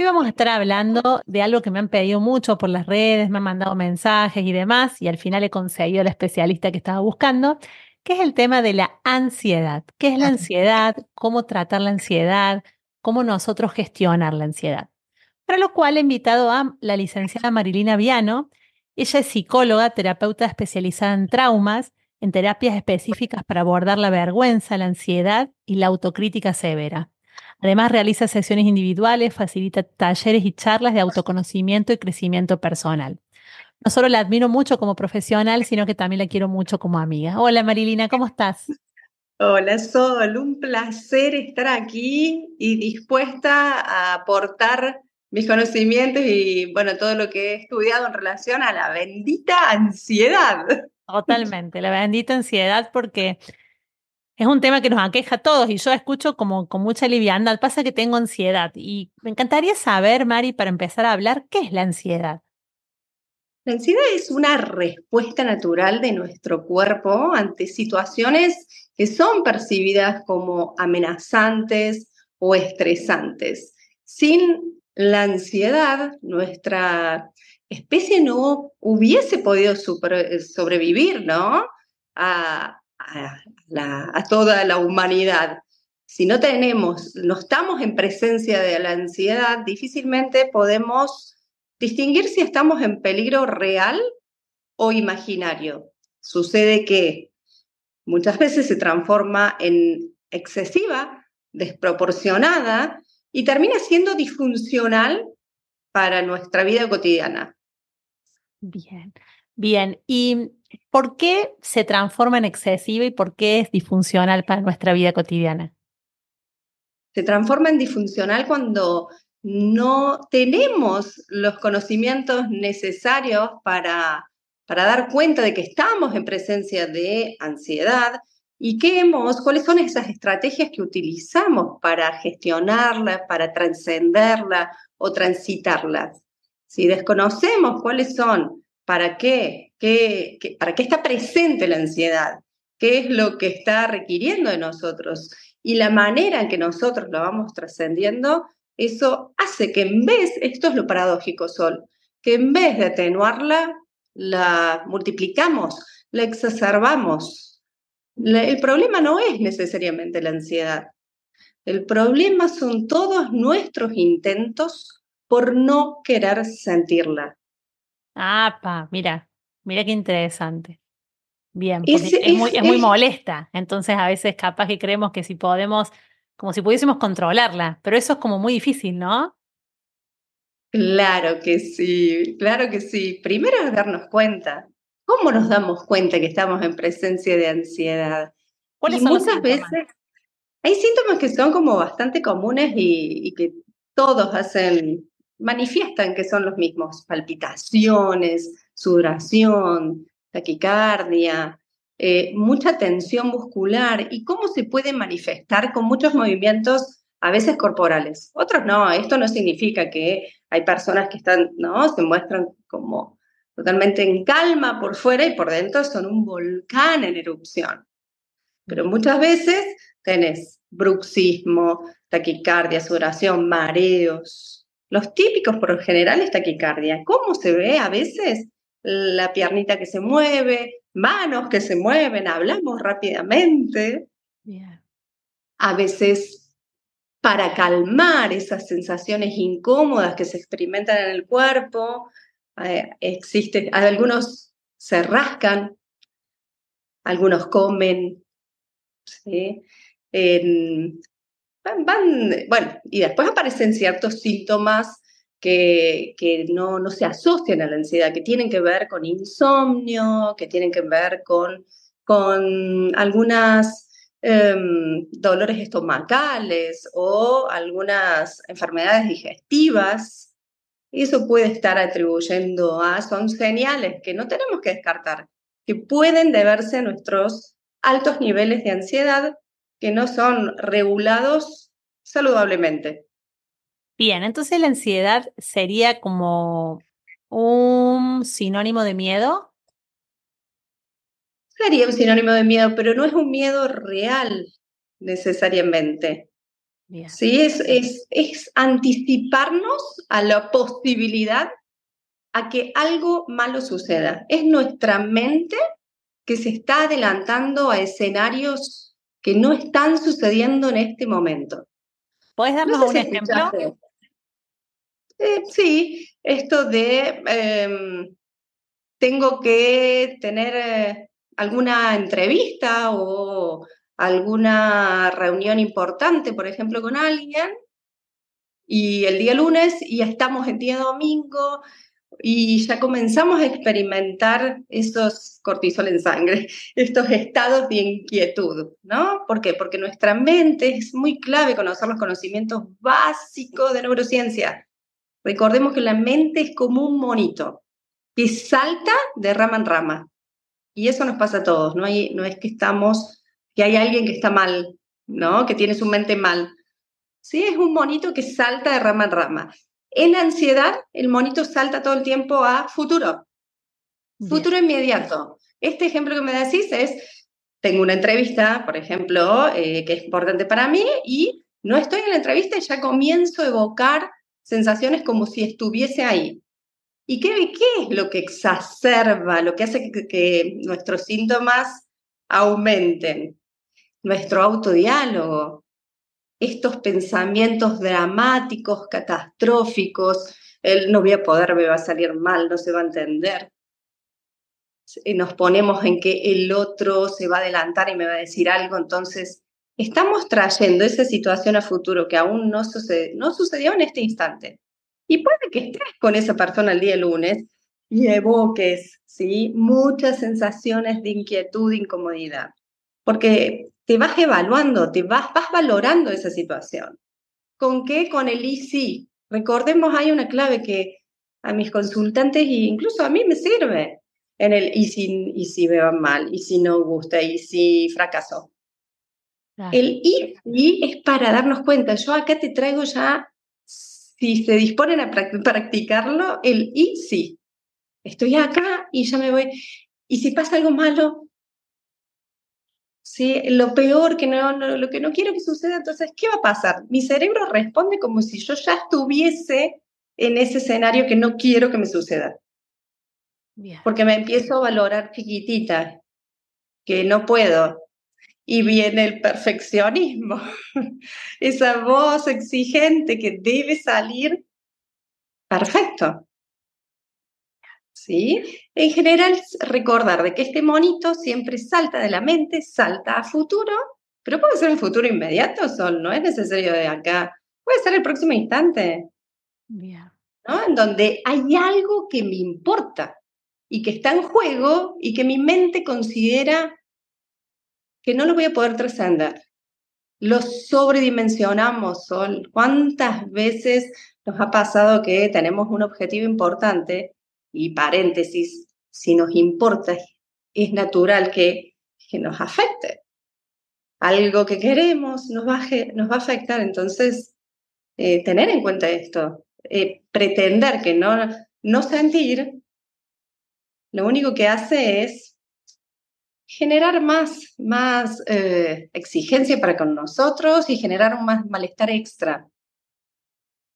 Hoy vamos a estar hablando de algo que me han pedido mucho por las redes, me han mandado mensajes y demás, y al final he conseguido la especialista que estaba buscando, que es el tema de la ansiedad. ¿Qué es la ansiedad? ¿Cómo tratar la ansiedad? ¿Cómo nosotros gestionar la ansiedad? Para lo cual he invitado a la licenciada Marilina Viano. Ella es psicóloga, terapeuta especializada en traumas, en terapias específicas para abordar la vergüenza, la ansiedad y la autocrítica severa. Además, realiza sesiones individuales, facilita talleres y charlas de autoconocimiento y crecimiento personal. No solo la admiro mucho como profesional, sino que también la quiero mucho como amiga. Hola Marilina, ¿cómo estás? Hola Sol, un placer estar aquí y dispuesta a aportar mis conocimientos y bueno, todo lo que he estudiado en relación a la bendita ansiedad. Totalmente, la bendita ansiedad porque es un tema que nos aqueja a todos y yo escucho como con mucha liviandad. Pasa que tengo ansiedad y me encantaría saber, Mari, para empezar a hablar, ¿qué es la ansiedad? La ansiedad es una respuesta natural de nuestro cuerpo ante situaciones que son percibidas como amenazantes o estresantes. Sin la ansiedad, nuestra especie no hubiese podido sobrevivir, ¿no? A, toda la humanidad. Si no tenemos, no estamos en presencia de la ansiedad, difícilmente podemos distinguir si estamos en peligro real o imaginario. Sucede que muchas veces se transforma en excesiva, desproporcionada y termina siendo disfuncional para nuestra vida cotidiana. Bien, bien. Y ¿Por qué se transforma en excesiva y por qué es disfuncional para nuestra vida cotidiana? Se transforma en disfuncional cuando no tenemos los conocimientos necesarios para, para dar cuenta de que estamos en presencia de ansiedad y qué hemos, cuáles son esas estrategias que utilizamos para gestionarla, para trascenderla o transitarla. Si desconocemos cuáles son, para qué ¿Para qué está presente la ansiedad? ¿Qué es lo que está requiriendo de nosotros? Y la manera en que nosotros lo vamos trascendiendo, eso hace que en vez, esto es lo paradójico, Sol, que en vez de atenuarla, la multiplicamos, la exacerbamos. el problema no es necesariamente la ansiedad. El problema son todos nuestros intentos por no querer sentirla. Ah, pa, mira, Mira qué interesante. Bien, porque es, muy, es muy molesta. Entonces a veces capaz que creemos que si podemos, como si pudiésemos controlarla, pero eso es como muy difícil, ¿no? Claro que sí, claro que sí. Primero es darnos cuenta. ¿Cómo nos damos cuenta que estamos en presencia de ansiedad? ¿Cuáles son muchas veces hay síntomas que son como bastante comunes y, y que todos hacen, manifiestan que son los mismos, palpitaciones, sudoración, taquicardia, eh, mucha tensión muscular y cómo se puede manifestar con muchos movimientos a veces corporales. Otros no, esto no significa que hay personas que están, ¿no? Se muestran como totalmente en calma por fuera y por dentro son un volcán en erupción. Pero muchas veces tenés bruxismo, taquicardia, sudoración, mareos. Los típicos por lo general es taquicardia. ¿Cómo se ve a veces? La piernita que se mueve, manos que se mueven, hablamos rápidamente. A veces para calmar esas sensaciones incómodas que se experimentan en el cuerpo, eh, existe, algunos se rascan, algunos comen, van, bueno, y después aparecen ciertos síntomas que, no, no, se asocian a la ansiedad, que tienen que ver con insomnio, que tienen que ver con, con algunas em, dolores estomacales o algunas enfermedades digestivas. eso puede estar atribuyendo a, son señales que no tenemos que descartar, que pueden deberse a nuestros altos niveles de ansiedad que no son regulados saludablemente. Bien, entonces la ansiedad sería como un sinónimo de miedo. Sería un sinónimo de miedo, pero no es un miedo real necesariamente. Sí, es, es, es anticiparnos a la posibilidad a que algo malo suceda. Es nuestra mente que se está adelantando a escenarios que no están sucediendo en este momento. ¿Puedes darnos un ejemplo? Eh, sí, esto de em, tengo que tener eh, alguna entrevista o alguna reunión importante, por ejemplo, con alguien, y el día lunes y estamos el día domingo y ya comenzamos a experimentar esos cortisol en sangre, estos estados de inquietud, ¿no? ¿Por qué? Porque nuestra mente es muy clave conocer los conocimientos básicos de neurociencia. Recordemos que la mente es como un monito que salta de rama en rama. Y eso nos pasa a todos, no, hay, no es que estamos que hay alguien que está mal, ¿no? Que tiene su mente mal. Sí, es un monito que salta de rama en rama. En ansiedad, el monito salta todo el tiempo a futuro. Futuro inmediato. Este ejemplo que me decís es, tengo una entrevista, por ejemplo, eh, que es importante para mí y no estoy en la entrevista y ya comienzo a evocar sensaciones como si estuviese ahí. ¿Y qué, es lo que exacerba, lo que hace que nuestros síntomas aumenten? nuestro autodiálogo, estos pensamientos dramáticos, catastróficos, el no voy a poder, me va a salir mal, no se va a entender. Nos ponemos en que el otro se va a adelantar y me va a decir algo, entonces estamos trayendo esa situación a futuro que aún no, no sucedió en este instante. Y puede que estés con esa persona el día lunes y evoques ¿sí? muchas sensaciones de inquietud, de incomodidad. Porque te vas evaluando, te vas, valorando esa situación. ¿Con qué? Con el y Recordemos, hay una clave que a mis consultantes e incluso a mí me sirve en el y si, y si me va mal, y si no gusta, y si El y, y es para darnos cuenta. Yo acá te traigo ya, si se disponen a practicarlo, el y sí. Estoy acá y ya me voy. Y si pasa algo malo, ¿sí? Lo peor, que no, lo que no quiero que suceda, entonces, ¿qué va a pasar? Mi cerebro responde como si yo ya estuviese en ese escenario que no quiero que me suceda. Porque me empiezo a valorar chiquitita, que no puedo. Y viene el perfeccionismo, esa voz exigente que debe salir perfecto. ¿sí? En general, recordar de que este monito siempre salta de la mente, salta a futuro, pero puede ser el futuro inmediato, Sol, no es necesario de acá, puede ser el próximo instante, ¿no? En donde hay algo que me importa y que está en juego y que mi mente considera que no lo voy a poder trascender. Lo sobredimensionamos, Sol. ¿Cuántas veces nos ha pasado que tenemos un objetivo importante y paréntesis, si nos importa, es natural que, que nos afecte. Algo que queremos nos va a, nos va a afectar, entonces eh, tener en cuenta esto, eh, pretender que no, no sentir, lo único que hace es generar más, más eh, exigencia para con nosotros y generar un más malestar extra.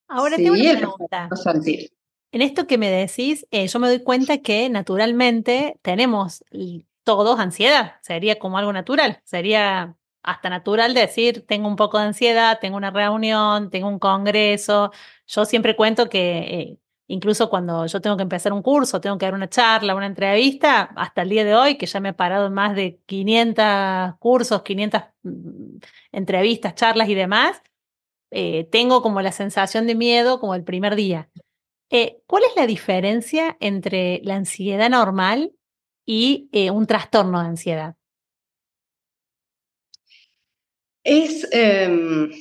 Ahora tengo una pregunta. sentir. En esto que me decís, eh, yo me doy cuenta que naturalmente tenemos todos ansiedad, sería como algo natural, sería hasta natural decir, tengo un poco de ansiedad, tengo una reunión, tengo un congreso. Yo siempre cuento que eh, incluso cuando yo tengo que empezar un curso, tengo que dar una charla, una entrevista, hasta el día de hoy, que ya me he parado en más de 500 cursos, 500 mm, entrevistas, charlas y demás, eh, tengo como la sensación de miedo como el primer día. Eh, ¿Cuál es la diferencia entre la ansiedad normal y eh, un trastorno de ansiedad? Es em,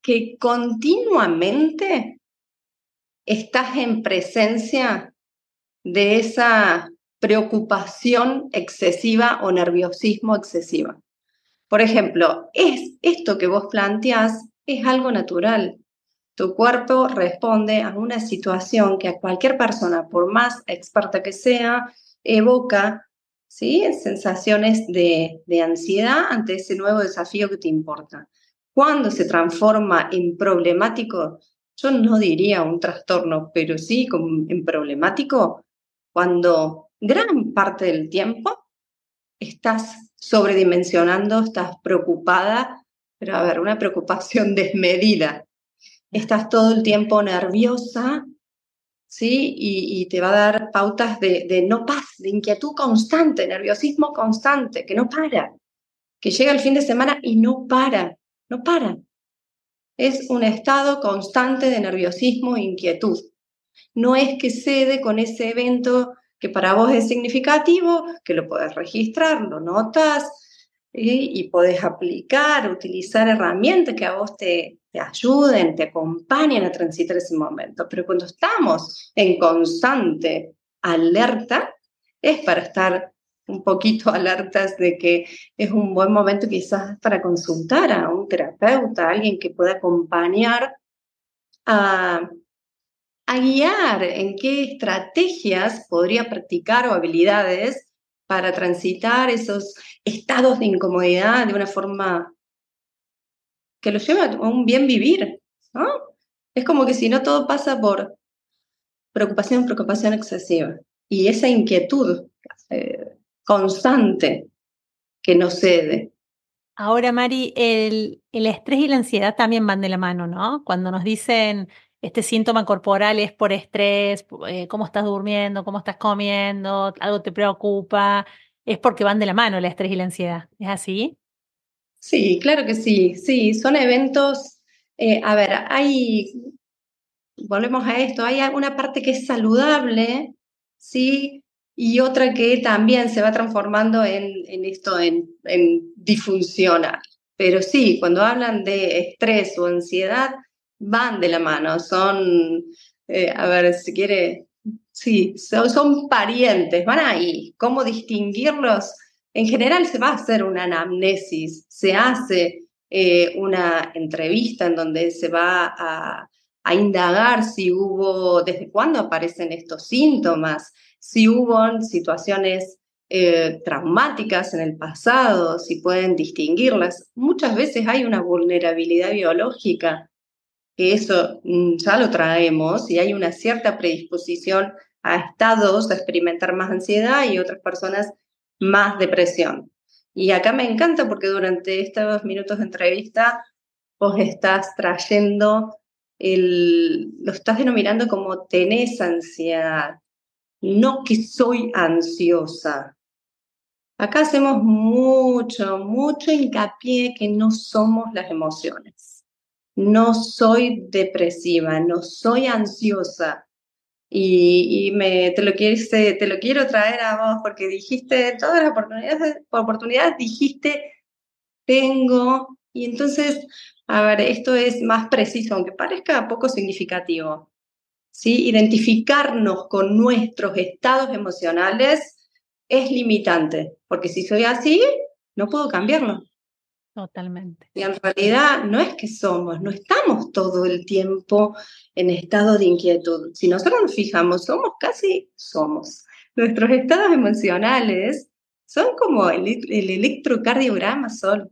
que continuamente estás en presencia de esa preocupación excesiva o nerviosismo excesiva. Por ejemplo, es esto que vos planteás es algo natural. Tu cuerpo responde a una situación que a cualquier persona, por más experta que sea, evoca ¿sí? sensaciones de, de ansiedad ante ese nuevo desafío que te importa. Cuando se transforma en problemático, yo no diría un trastorno, pero sí en problemático, cuando gran parte del tiempo estás sobredimensionando, estás preocupada, pero a ver, una preocupación desmedida. Estás todo el tiempo nerviosa, ¿sí? Y, te va a dar pautas de, de no paz, de inquietud constante, nerviosismo constante, que no para, que llega el fin de semana y no para, no para. Es un estado constante de nerviosismo e inquietud. No es que cede con ese evento que para vos es significativo, que lo podés registrar, lo notas y podés aplicar, utilizar herramientas que a vos te, te ayuden, te acompañen a transitar ese momento. Pero cuando estamos en constante alerta, es para estar un poquito alertas de que es un buen momento quizás para consultar a un terapeuta, alguien que pueda acompañar a a guiar en qué estrategias podría practicar o habilidades para transitar esos estados de incomodidad de una forma que lo lleve a un bien vivir. ¿no? Es como que si no todo pasa por preocupación, preocupación excesiva y esa inquietud eh, constante que no cede. Ahora, Mari, el, el estrés y la ansiedad también van de la mano, ¿no? Cuando nos dicen este síntoma corporal es por estrés, eh, cómo estás durmiendo, cómo estás comiendo, algo te preocupa, es porque van de la mano el estrés y la ansiedad. ¿Es así? Sí, claro que sí, sí, son eventos, eh, a ver, hay, volvemos a esto, hay una parte que es saludable, ¿sí? Y otra que también se va transformando en, en esto, en, en disfuncional. Pero sí, cuando hablan de estrés o ansiedad, van de la mano, son, eh, a ver, si quiere, sí, son, son, parientes, van ahí. ¿Cómo distinguirlos? En general se va a hacer una anamnesis, se hace eh, una entrevista en donde se va a, a indagar si hubo, desde cuándo aparecen estos síntomas, si hubo situaciones eh, traumáticas en el pasado, si pueden distinguirlas. Muchas veces hay una vulnerabilidad biológica que eso mm, ya lo traemos y hay una cierta predisposición a estados, a experimentar más ansiedad y otras personas más depresión. Y acá me encanta porque durante estos minutos de entrevista vos estás trayendo, el, lo estás denominando como tenés ansiedad, no que soy ansiosa. Acá hacemos mucho, mucho hincapié que no somos las emociones no soy depresiva, no soy ansiosa. Y, me, te, lo te lo quiero traer a vos porque dijiste todas las oportunidades, oportunidades dijiste tengo, y entonces, a ver, esto es más preciso, aunque parezca poco significativo. ¿Sí? Identificarnos con nuestros estados emocionales es limitante, porque si soy así, no puedo cambiarlo. Totalmente. Y en realidad no es que somos, no estamos todo el tiempo en estado de inquietud. Si nosotros nos fijamos, somos casi somos. Nuestros estados emocionales son como el, electrocardiograma solo.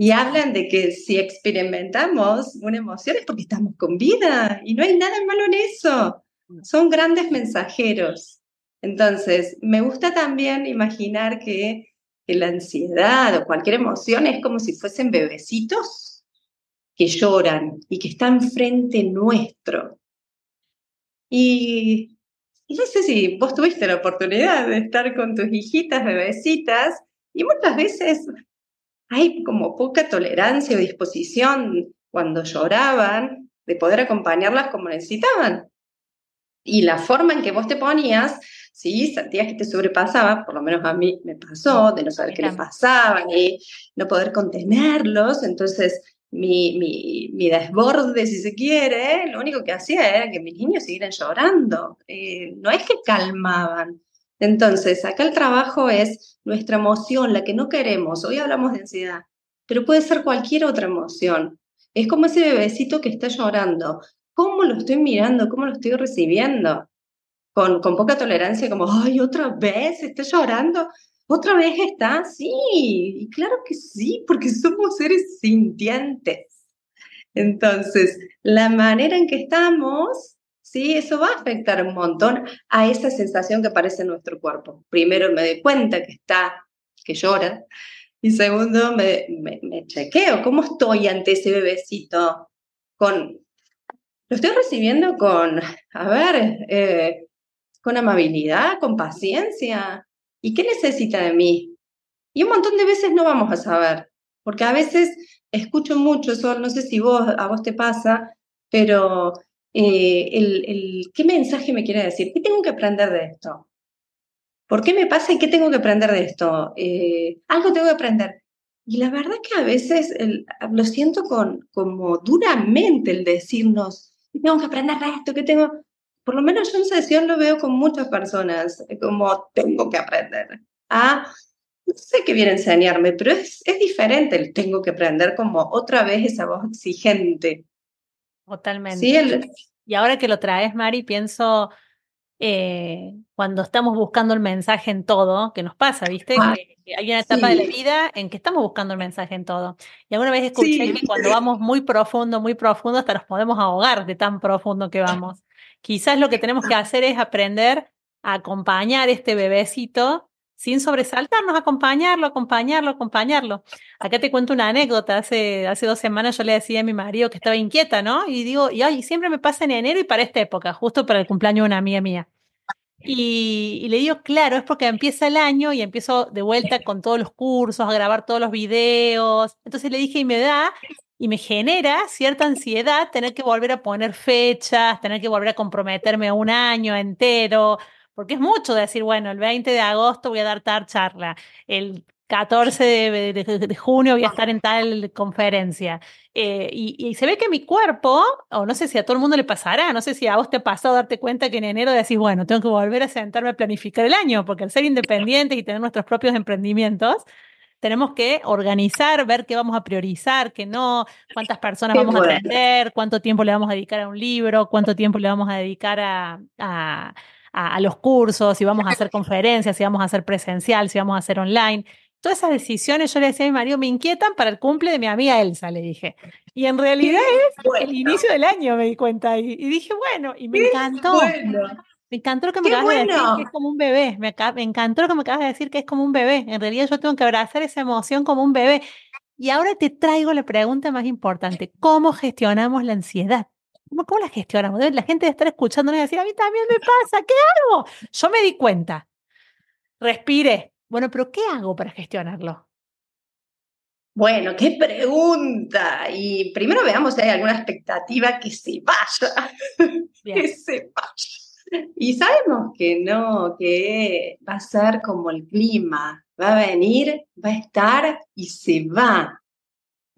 Y hablan de que si experimentamos una emoción es porque estamos con vida y no hay nada malo en eso. Son grandes mensajeros. Entonces, me gusta también imaginar que la ansiedad o cualquier emoción es como si fuesen bebecitos que lloran y que están frente nuestro. Y, no sé si vos tuviste la oportunidad de estar con tus hijitas bebecitas y muchas veces hay como poca tolerancia o disposición cuando lloraban de poder acompañarlas como necesitaban. Y la forma en que vos te ponías ¿sí? Sentías que te sobrepasaba, por lo menos a mí me pasó, de no saber qué les pasaba y no poder contenerlos. Entonces, mi, mi, mi desborde, si se quiere, lo único que hacía era que mis niños siguieran llorando. Eh, no es que calmaban. Entonces, acá el trabajo es nuestra emoción, la que no queremos. Hoy hablamos de ansiedad, pero puede ser cualquier otra emoción. Es como ese bebecito que está llorando. ¿Cómo lo estoy mirando? ¿Cómo lo estoy recibiendo? Con, con poca tolerancia, como, ay, otra vez está llorando. ¿Otra vez está? Sí, claro que sí, porque somos seres sintientes. Entonces, la manera en que estamos, sí, eso va a afectar un montón a esa sensación que aparece en nuestro cuerpo. Primero me doy cuenta que está, que llora, y segundo me, me, chequeo, ¿cómo estoy ante ese bebecito? Con, lo estoy recibiendo con, a ver, eh, con amabilidad, con paciencia, ¿Y qué necesita de mí? Y un montón de veces no vamos a saber, porque a veces escucho mucho eso, no sé si vos, a vos te pasa, pero eh, el, el, ¿qué mensaje me quiere decir? ¿Qué tengo que aprender de esto? ¿Por qué me pasa y qué tengo que aprender de esto? Eh, algo tengo que aprender. Y la verdad que a veces lo siento con, como duramente el decirnos, tengo que aprender de esto, que tengo por lo menos yo en sesión lo veo con muchas personas, eh, como tengo que aprender. Ah, no sé qué viene a enseñarme, pero es, es diferente el tengo que aprender como otra vez esa voz exigente. Totalmente. Sí, Y ahora que lo traes, Mari, pienso eh, cuando estamos buscando el mensaje en todo, que nos pasa, ¿viste? Ah, que hay una etapa de la vida en que estamos buscando el mensaje en todo. Y alguna vez escuché que cuando vamos muy profundo, muy profundo, hasta nos podemos ahogar de tan profundo que vamos. Quizás lo que tenemos que hacer es aprender a acompañar este bebecito sin sobresaltarnos, acompañarlo, acompañarlo, acompañarlo. Acá te cuento una anécdota. Hace, hace dos semanas yo le decía a mi marido que estaba inquieta, ¿no? Y digo, y ay, siempre me pasa en enero y para esta época, justo para el cumpleaños de una amiga mía. Y, y, le digo, claro, es porque empieza el año y empiezo de vuelta con todos los cursos, a grabar todos los videos. Entonces le dije, y me da y me genera cierta ansiedad tener que volver a poner fechas, tener que volver a comprometerme un año entero, porque es mucho decir, bueno, el 20 de agosto voy a dar tal charla, el 14 de, junio voy a estar en tal conferencia. Eh, y, se ve que mi cuerpo, o no sé si a todo el mundo le pasará, no sé si a vos te ha pasado darte cuenta que en enero decís, bueno, tengo que volver a sentarme a planificar el año, porque al ser independientes y tener nuestros propios emprendimientos, tenemos que organizar, ver qué vamos a priorizar, qué no, cuántas personas vamos a atender, cuánto tiempo le vamos a dedicar a un libro, cuánto tiempo le vamos a dedicar a, a, a, los cursos, si vamos a hacer conferencias, si vamos a hacer presencial, si vamos a hacer online. Todas esas decisiones, yo le decía a mi marido, me inquietan para el cumple de mi amiga Elsa, le dije. Y en realidad es el inicio del año, me di cuenta. Y, dije, bueno, y me encantó. Me encantó lo que me acabas de decir, que es como un bebé. Me, encantó lo que me acabas de decir, que es como un bebé. En realidad yo tengo que abrazar esa emoción como un bebé. Y ahora te traigo la pregunta más importante. ¿Cómo gestionamos la ansiedad? ¿Cómo, cómo la gestionamos? La gente debe estar escuchando y decir, a mí también me pasa, ¿qué hago? Yo me di cuenta. Respire. Bueno, pero ¿qué hago para gestionarlo? Bueno, qué pregunta. Y primero veamos si hay alguna expectativa que se vaya. que se vaya. Y sabemos que no, que va a ser como el clima, va a venir, va a estar y se va.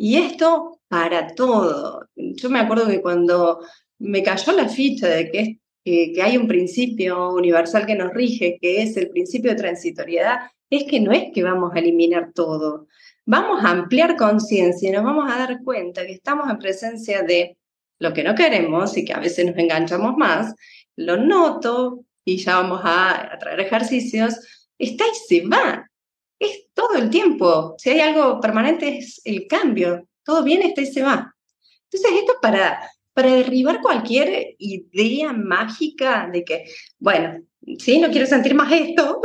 Y esto para todo. Yo me acuerdo que cuando me cayó la ficha de que, que hay un principio universal que nos rige, que es el principio de transitoriedad, es que no es que vamos a eliminar todo. Vamos a ampliar conciencia y nos vamos a dar cuenta que estamos en presencia de lo que no queremos y que a veces nos enganchamos más lo noto y ya vamos a, traer ejercicios, está y se va. Es todo el tiempo. Si hay algo permanente es el cambio. Todo viene, está y se va. Entonces, esto es para, para derribar cualquier idea mágica de que, bueno, sí, no quiero sentir más esto.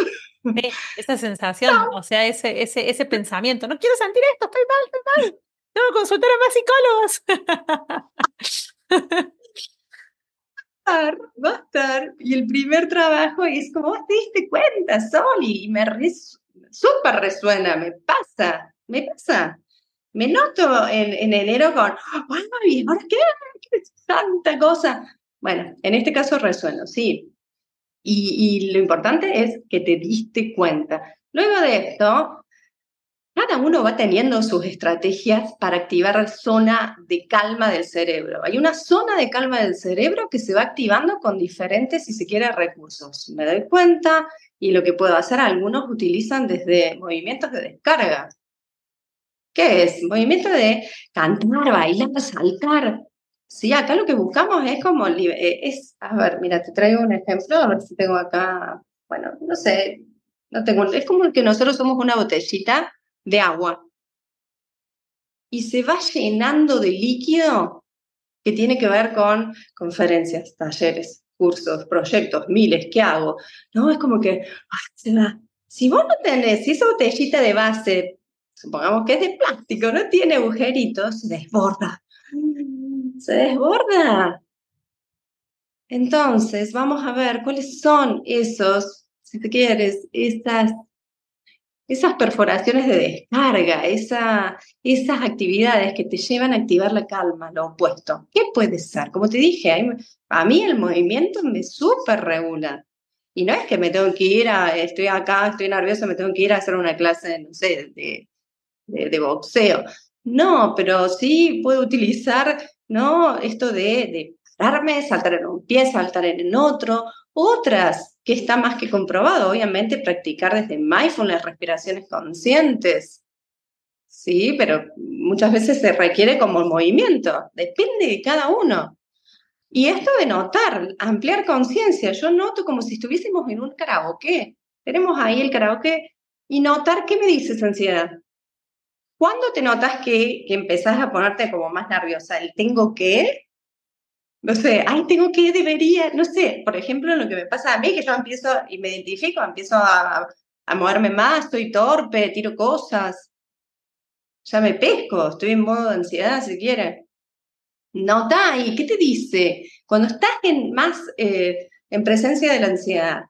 esa sensación, o sea, ese, ese, ese pensamiento, no quiero sentir esto, estoy mal, estoy mal. Tengo que consultar a más psicólogos. va a estar. Y el primer trabajo es como, vos te diste cuenta, Sol, y me súper resuena, me pasa, me pasa. Me noto en, en enero con, ay, ¿ahora qué? ¿Qué tanta cosa? Bueno, en este caso resueno, sí. Y, y lo importante es que te diste cuenta. Luego de esto, cada uno va teniendo sus estrategias para activar zona de calma del cerebro. Hay una zona de calma del cerebro que se va activando con diferentes, si se quiere, recursos. Me doy cuenta y lo que puedo hacer, algunos utilizan desde movimientos de descarga. ¿Qué es? Movimiento de cantar, bailar, saltar. Sí, acá lo que buscamos es como, eh, es, a ver, mira, te traigo un ejemplo, a ver si tengo acá, bueno, no sé, no tengo, es como que nosotros somos una botellita de agua y se va llenando de líquido que tiene que ver con conferencias, talleres, cursos, proyectos, miles, ¿qué hago? No, es como que ah, se va. Si vos no tenés, esa botellita de base, supongamos que es de plástico, no tiene agujeritos, se desborda. Se desborda. Entonces, vamos a ver cuáles son esos, si te quieres, estas esas perforaciones de descarga, esa, esas actividades que te llevan a activar la calma, lo opuesto. ¿Qué puede ser? Como te dije, a mí el movimiento me súper regula. Y no es que me tengo que ir a, estoy acá, estoy nerviosa, me tengo que ir a hacer una clase, no sé, de, de, boxeo. No, pero sí puedo utilizar, ¿no? Esto de, de saltar en un pie, saltar en otro, otras que está más que comprobado, obviamente, practicar desde mindfulness, respiraciones conscientes. Sí, pero muchas veces se requiere como movimiento, depende de cada uno. Y esto de notar, ampliar conciencia, yo noto como si estuviésemos en un karaoke. Tenemos ahí el karaoke y notar qué me dices ansiedad. ¿Cuándo te notas que, que empezás a ponerte como más nerviosa? ¿El tengo que? No sé, ay, tengo que, debería, no sé, por ejemplo, lo que me pasa a mí, que yo empiezo y me identifico, empiezo a, moverme más, estoy torpe, tiro cosas, ya me pesco, estoy en modo de ansiedad, si quiere. Nota ahí, ¿qué te dice? Cuando estás más eh, en presencia de la ansiedad,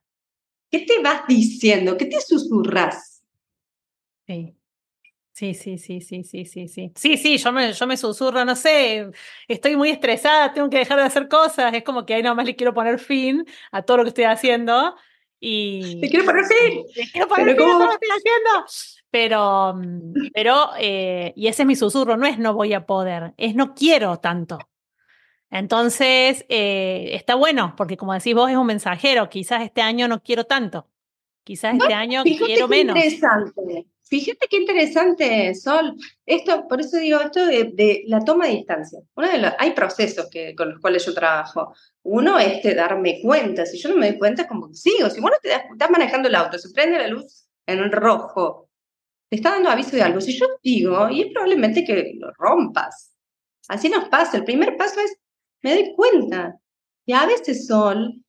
¿qué te vas diciendo? ¿Qué te susurras? Sí. Sí, sí, sí, sí, sí, sí, sí. Sí, sí, yo me, yo me susurro, no sé, estoy muy estresada, tengo que dejar de hacer cosas, es como que ahí nomás le quiero poner fin a todo lo que estoy haciendo y... ¡Le quiero poner fin! ¡Le quiero poner fin a todo lo que estoy haciendo! Pero, mm, pero, eh, y ese es mi susurro, no es no voy a poder, es no quiero tanto. Entonces, eh, está bueno, porque como decís vos, es un mensajero, quizás este año no quiero tanto, quizás este año quiero menos. Interesante. Fíjate qué interesante, Sol. Esto, por eso digo esto de, la toma de distancia. hay procesos que, con los cuales yo trabajo. Uno es de darme cuenta. Si yo no me doy cuenta, como sigo. Si vos no te das, estás manejando el auto, se prende la luz en rojo, te está dando aviso de algo. Si yo sigo, y es probablemente que lo rompas. Así nos pasa. El primer paso es, me doy cuenta. Y a veces, Sol,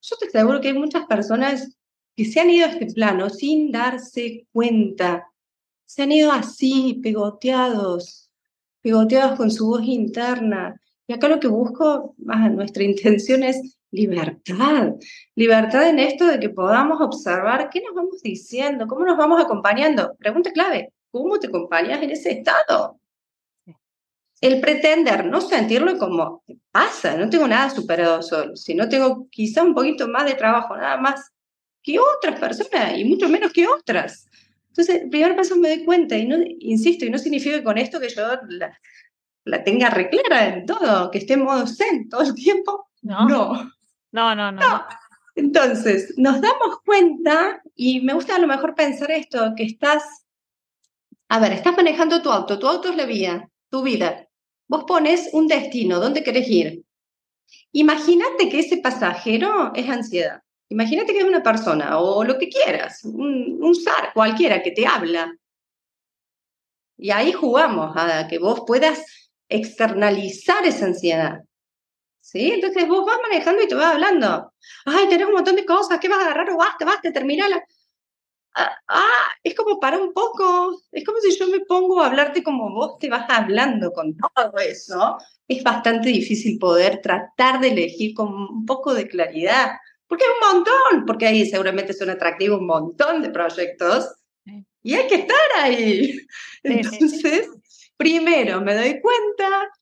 yo te aseguro que hay muchas personas que se han ido a este plano sin darse cuenta. Se han ido así, pegoteados, pegoteados con su voz interna. Y acá lo que busco, más nuestra intención es libertad. Libertad en esto de que podamos observar qué nos vamos diciendo, cómo nos vamos acompañando. Pregunta clave, ¿cómo te acompañas en ese estado? El pretender no sentirlo como pasa, no tengo nada superado solo, si no tengo quizá un poquito más de trabajo, nada más que otras personas y mucho menos que otras. Entonces, el primer paso me doy cuenta y no, insisto, y no significa con esto que yo la, la tenga reclara en todo, que esté en modo zen todo el tiempo. No. No, no, no. no. Entonces, nos damos cuenta, y me gusta a lo mejor pensar esto, que estás, a ver, estás manejando tu auto, tu auto es la vía, tu vida. Vos pones un destino, ¿dónde querés ir? Imagínate que ese pasajero es ansiedad. Imagínate que es una persona o lo que quieras, un, zar, cualquiera que te habla. Y ahí jugamos a que vos puedas externalizar esa ansiedad. ¿Sí? Entonces vos vas manejando y te vas hablando. Ay, tenés un montón de cosas, ¿qué vas a agarrar? O basta, basta, terminala. Ah, ah, es como para un poco, es como si yo me pongo a hablarte como vos te vas hablando con todo eso. Es bastante difícil poder tratar de elegir con un poco de claridad porque es un montón, porque ahí seguramente son atractivos un montón de proyectos y hay que estar ahí. Entonces, primero me doy cuenta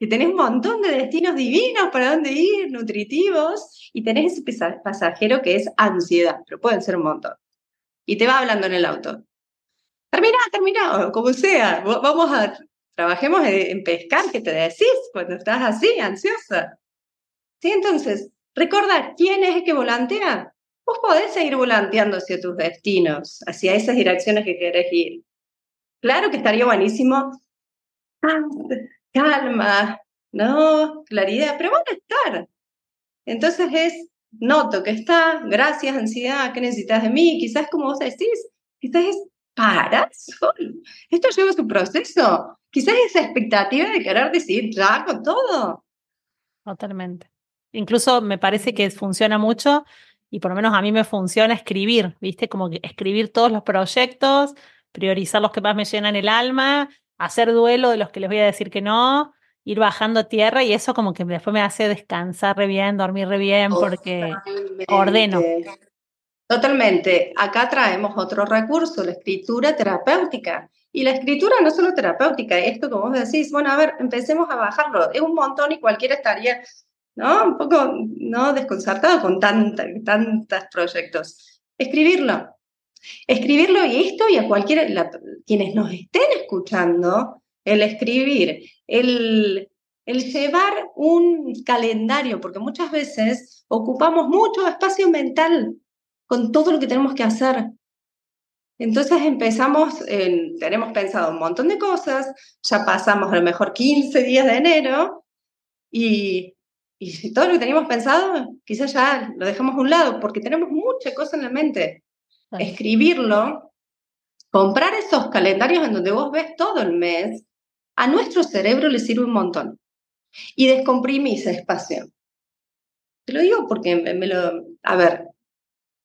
que tenés un montón de destinos divinos para dónde ir, nutritivos, y tenés ese pasajero que es ansiedad, pero pueden ser un montón. Y te va hablando en el auto. termina, termina, como sea, vamos a, trabajemos en pescar, que te decís cuando estás así, ansiosa. ¿Sí? Entonces, recordar quién es el que volantea. Vos podés seguir volanteando hacia tus destinos, hacia esas direcciones que querés ir. Claro que estaría buenísimo. calma, ¿no? Claridad, pero van a estar. Entonces es, noto que está, gracias, ansiedad, ¿qué necesitas de mí? Quizás como vos decís, quizás es para Esto lleva su proceso. Quizás esa expectativa de querer decir ya con todo. Totalmente. Incluso me parece que funciona mucho y por lo menos a mí me funciona escribir, ¿viste? Como que escribir todos los proyectos, priorizar los que más me llenan el alma, hacer duelo de los que les voy a decir que no, ir bajando a tierra y eso como que después me hace descansar re bien, dormir re bien porque ordeno. Totalmente. Acá traemos otro recurso, la escritura terapéutica. Y la escritura no solo terapéutica, esto como vos decís, bueno, a ver, empecemos a bajarlo. Es un montón y cualquiera estaría, ¿no? Un poco, ¿no? Desconcertado con tantos proyectos. Escribirlo. Escribirlo y esto y a cualquiera, quienes nos estén escuchando, el escribir, el, el llevar un calendario, porque muchas veces ocupamos mucho espacio mental con todo lo que tenemos que hacer. Entonces empezamos, tenemos pensado un montón de cosas, ya pasamos a lo mejor 15 días de enero y, y todo lo que teníamos pensado quizás ya lo dejamos a un lado porque tenemos mucha cosa en la mente. Escribirlo, comprar esos calendarios en donde vos ves todo el mes, a nuestro cerebro le sirve un montón. Y descomprimís espacio. Te lo digo porque me lo... A ver,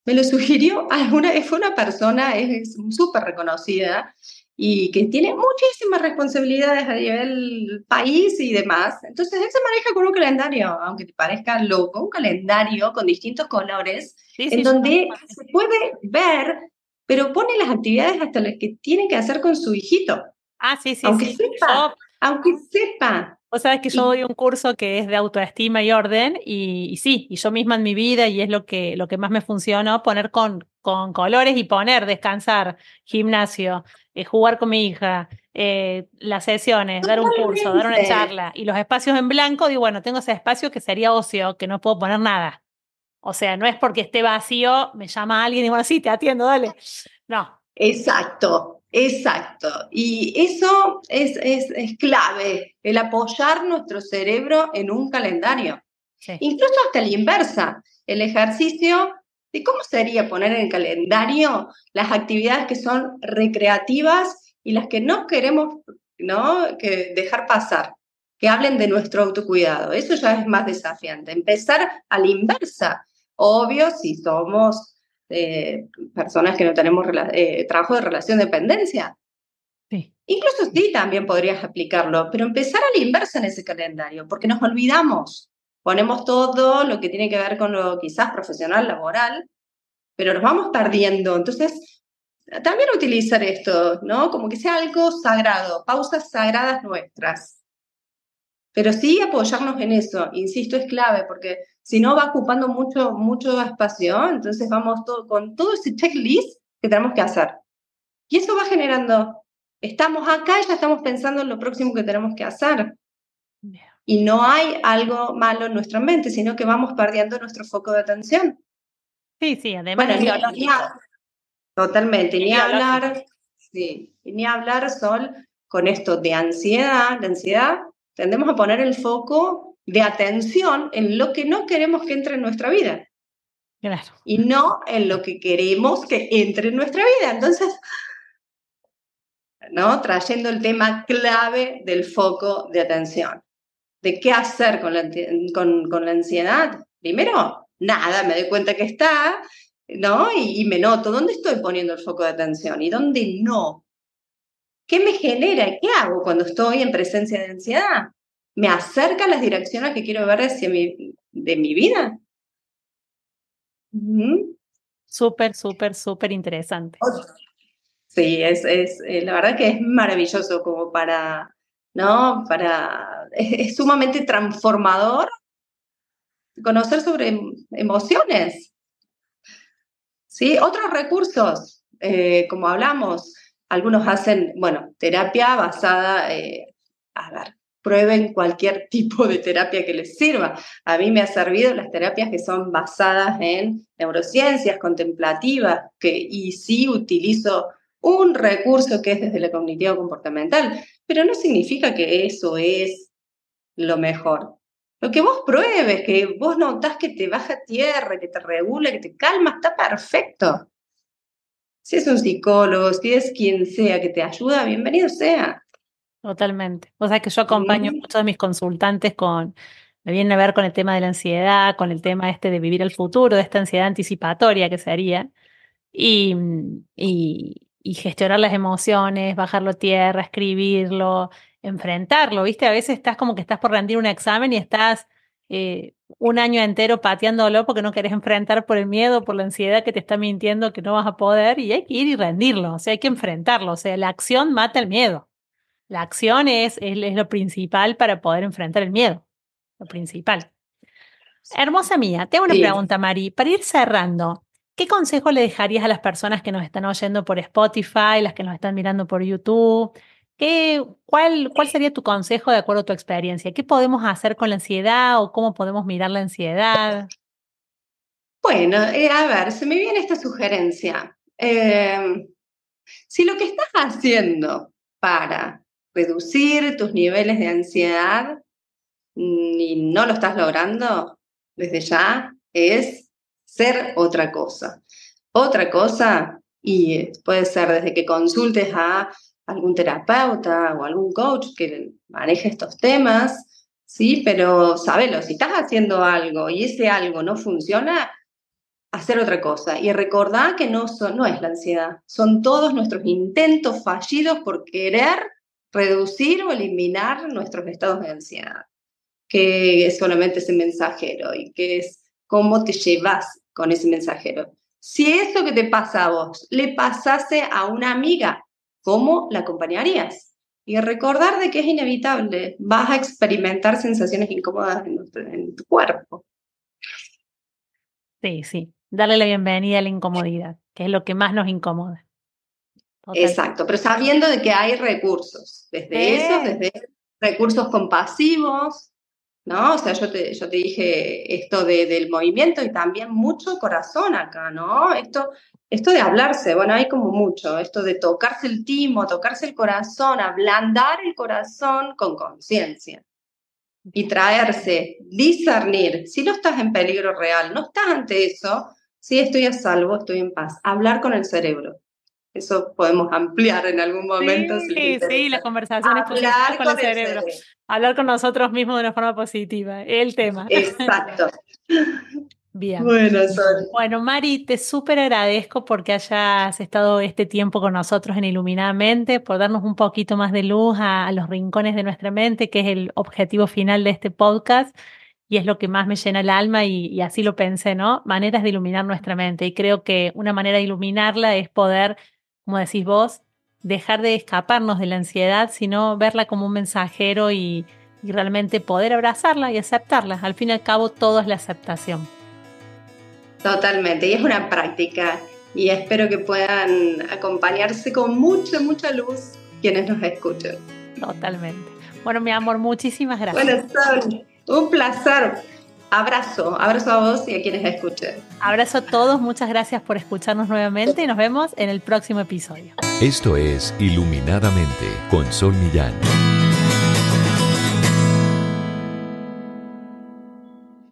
me lo sugirió alguna, fue una persona, es súper reconocida y que tiene muchísimas responsabilidades a nivel país y demás. Entonces, él se maneja con un calendario, aunque te parezca loco, un calendario con distintos colores, en donde se puede ver, pero pone las actividades hasta las que tiene que hacer con su hijito. Ah, sí, sí, aunque sí. Sepa, Aunque sepa Vos sabés que yo doy un curso que es de autoestima y orden y, sí, y yo misma en mi vida y es lo que, lo que más me funcionó, poner con, con colores y poner, descansar, gimnasio, eh, jugar con mi hija, eh, las sesiones, dar un curso, dar una charla y los espacios en blanco, digo, bueno, tengo ese espacio que sería ocio, que no puedo poner nada. O sea, no es porque esté vacío, me llama alguien y bueno, sí, te atiendo, dale. No. Exacto, Exacto. Y eso es, es, clave, el apoyar nuestro cerebro en un calendario. Incluso hasta la inversa, el ejercicio de cómo sería poner en el calendario las actividades que son recreativas y las que no queremos ¿no? Que dejar pasar, que hablen de nuestro autocuidado. Eso ya es más desafiante. Empezar a la inversa. Obvio, si somos eh, personas que no tenemos eh, trabajo de relación de dependencia. Sí. Incluso sí también podrías aplicarlo, pero empezar a la inversa en ese calendario, porque nos olvidamos. Ponemos todo lo que tiene que ver con lo quizás profesional, laboral, pero nos vamos perdiendo. Entonces, también utilizar esto, ¿no? Como que sea algo sagrado, pausas sagradas nuestras. Pero sí apoyarnos en eso, insisto, es clave, porque si no va ocupando mucho, mucho espacio, entonces vamos todo, con todo ese checklist que tenemos que hacer. Y eso va generando, estamos acá y ya estamos pensando en lo próximo que tenemos que hacer. Y no hay algo malo en nuestra mente, sino que vamos perdiendo nuestro foco de atención. Sí, sí, además. Bueno, ni, totalmente, ni hablar, sí, ni hablar, Sol, con esto de ansiedad, de ansiedad, tendemos a poner el foco de atención en lo que no queremos que entre en nuestra vida. Claro. Y no en lo que queremos que entre en nuestra vida. Entonces, ¿no? Trayendo el tema clave del foco de atención. ¿De qué hacer con la, con, con la ansiedad? Primero, nada, me doy cuenta que está, ¿no? Y, y, me noto, ¿dónde estoy poniendo el foco de atención y dónde no? ¿Qué me genera? ¿Qué hago cuando estoy en presencia de ansiedad? ¿Me acerca a las direcciones que quiero ver hacia mi, de mi vida? Súper, súper, súper interesante. Sí, es, es, eh, la verdad que es maravilloso como para, ¿no? Para, es, sumamente transformador conocer sobre emociones. ¿Sí? Otros recursos, eh, como hablamos, algunos hacen, bueno, terapia basada, eh, a ver, prueben cualquier tipo de terapia que les sirva. A mí me ha servido las terapias que son basadas en neurociencias contemplativas, que, y sí utilizo un recurso que es desde la cognitivo comportamental, pero no significa que eso es lo mejor. Lo que vos pruebes, que vos notás que te baja tierra, que te regula, que te calma, está perfecto. Si es un psicólogo, si es quien sea que te ayuda, bienvenido sea. Totalmente. O sea que yo acompaño a muchos de mis consultantes con, me viene a ver con el tema de la ansiedad, con el tema este de vivir el futuro, de esta ansiedad anticipatoria que se haría, y, y, y gestionar las emociones, bajarlo a tierra, escribirlo, enfrentarlo, ¿viste? A veces estás como que estás por rendir un examen y estás eh, un año entero pateándolo porque no querés enfrentar por el miedo, por la ansiedad que te está mintiendo que no vas a poder y hay que ir y rendirlo, o sea, hay que enfrentarlo, o sea, la acción mata el miedo. La acción es, es, lo principal para poder enfrentar el miedo, lo principal. Hermosa mía, tengo una pregunta, Mari, para ir cerrando. ¿Qué consejo le dejarías a las personas que nos están oyendo por Spotify, las que nos están mirando por YouTube, ¿Qué, cuál, ¿Cuál sería tu consejo de acuerdo a tu experiencia? ¿Qué podemos hacer con la ansiedad o cómo podemos mirar la ansiedad? Bueno, eh, a ver, se me viene esta sugerencia. Em, si lo que estás haciendo para reducir tus niveles de ansiedad mm, y no lo estás logrando desde ya, es ser otra cosa. Otra cosa, y puede ser desde que consultes a algún terapeuta o algún coach que maneje estos temas, sí, pero sabelo, si estás haciendo algo y ese algo no funciona, hacer otra cosa. Y recordar que no, no es la ansiedad, son todos nuestros intentos fallidos por querer reducir o eliminar nuestros estados de ansiedad, que es solamente ese mensajero y que es cómo te llevas con ese mensajero. Si eso que te pasa a vos le pasase a una amiga, ¿Cómo la acompañarías? Y recordar de que es inevitable, vas a experimentar sensaciones incómodas en, tu cuerpo. Sí, sí, darle la bienvenida a la incomodidad, que es lo que más nos incomoda. Exacto, pero sabiendo de que hay recursos, desde eso, desde recursos compasivos, ¿no? O sea, yo te, yo te dije esto de, del movimiento y también mucho corazón acá, ¿no? Esto, esto de hablarse, bueno, hay como mucho, esto de tocarse el timo, tocarse el corazón, ablandar el corazón con conciencia y traerse, discernir, si no estás en peligro real, no estás ante eso, si estoy a salvo, estoy en paz, hablar con el cerebro. Eso podemos ampliar en algún momento. Sí, sí, las conversaciones hablar con, el cerebro. Hablar con nosotros mismos de una forma positiva, el tema. Exacto. Bien. Bueno, bueno, Mari, te súper agradezco porque hayas estado este tiempo con nosotros en Iluminadamente, por darnos un poquito más de luz a, los rincones de nuestra mente, que es el objetivo final de este podcast y es lo que más me llena el alma y, y, así lo pensé, ¿no? Maneras de iluminar nuestra mente. Y creo que una manera de iluminarla es poder como decís vos, dejar de escaparnos de la ansiedad, sino verla como un mensajero y, realmente poder abrazarla y aceptarla. Al fin y al cabo, todo es la aceptación. Totalmente, y es una práctica y espero que puedan acompañarse con mucha, mucha luz quienes nos escuchen. Totalmente. Bueno, mi amor, muchísimas gracias. Bueno, Sol, un placer. Abrazo, abrazo a vos y a quienes escuchen. Abrazo a todos, muchas gracias por escucharnos nuevamente y nos vemos en el próximo episodio. Esto es Iluminadamente con Sol Millán.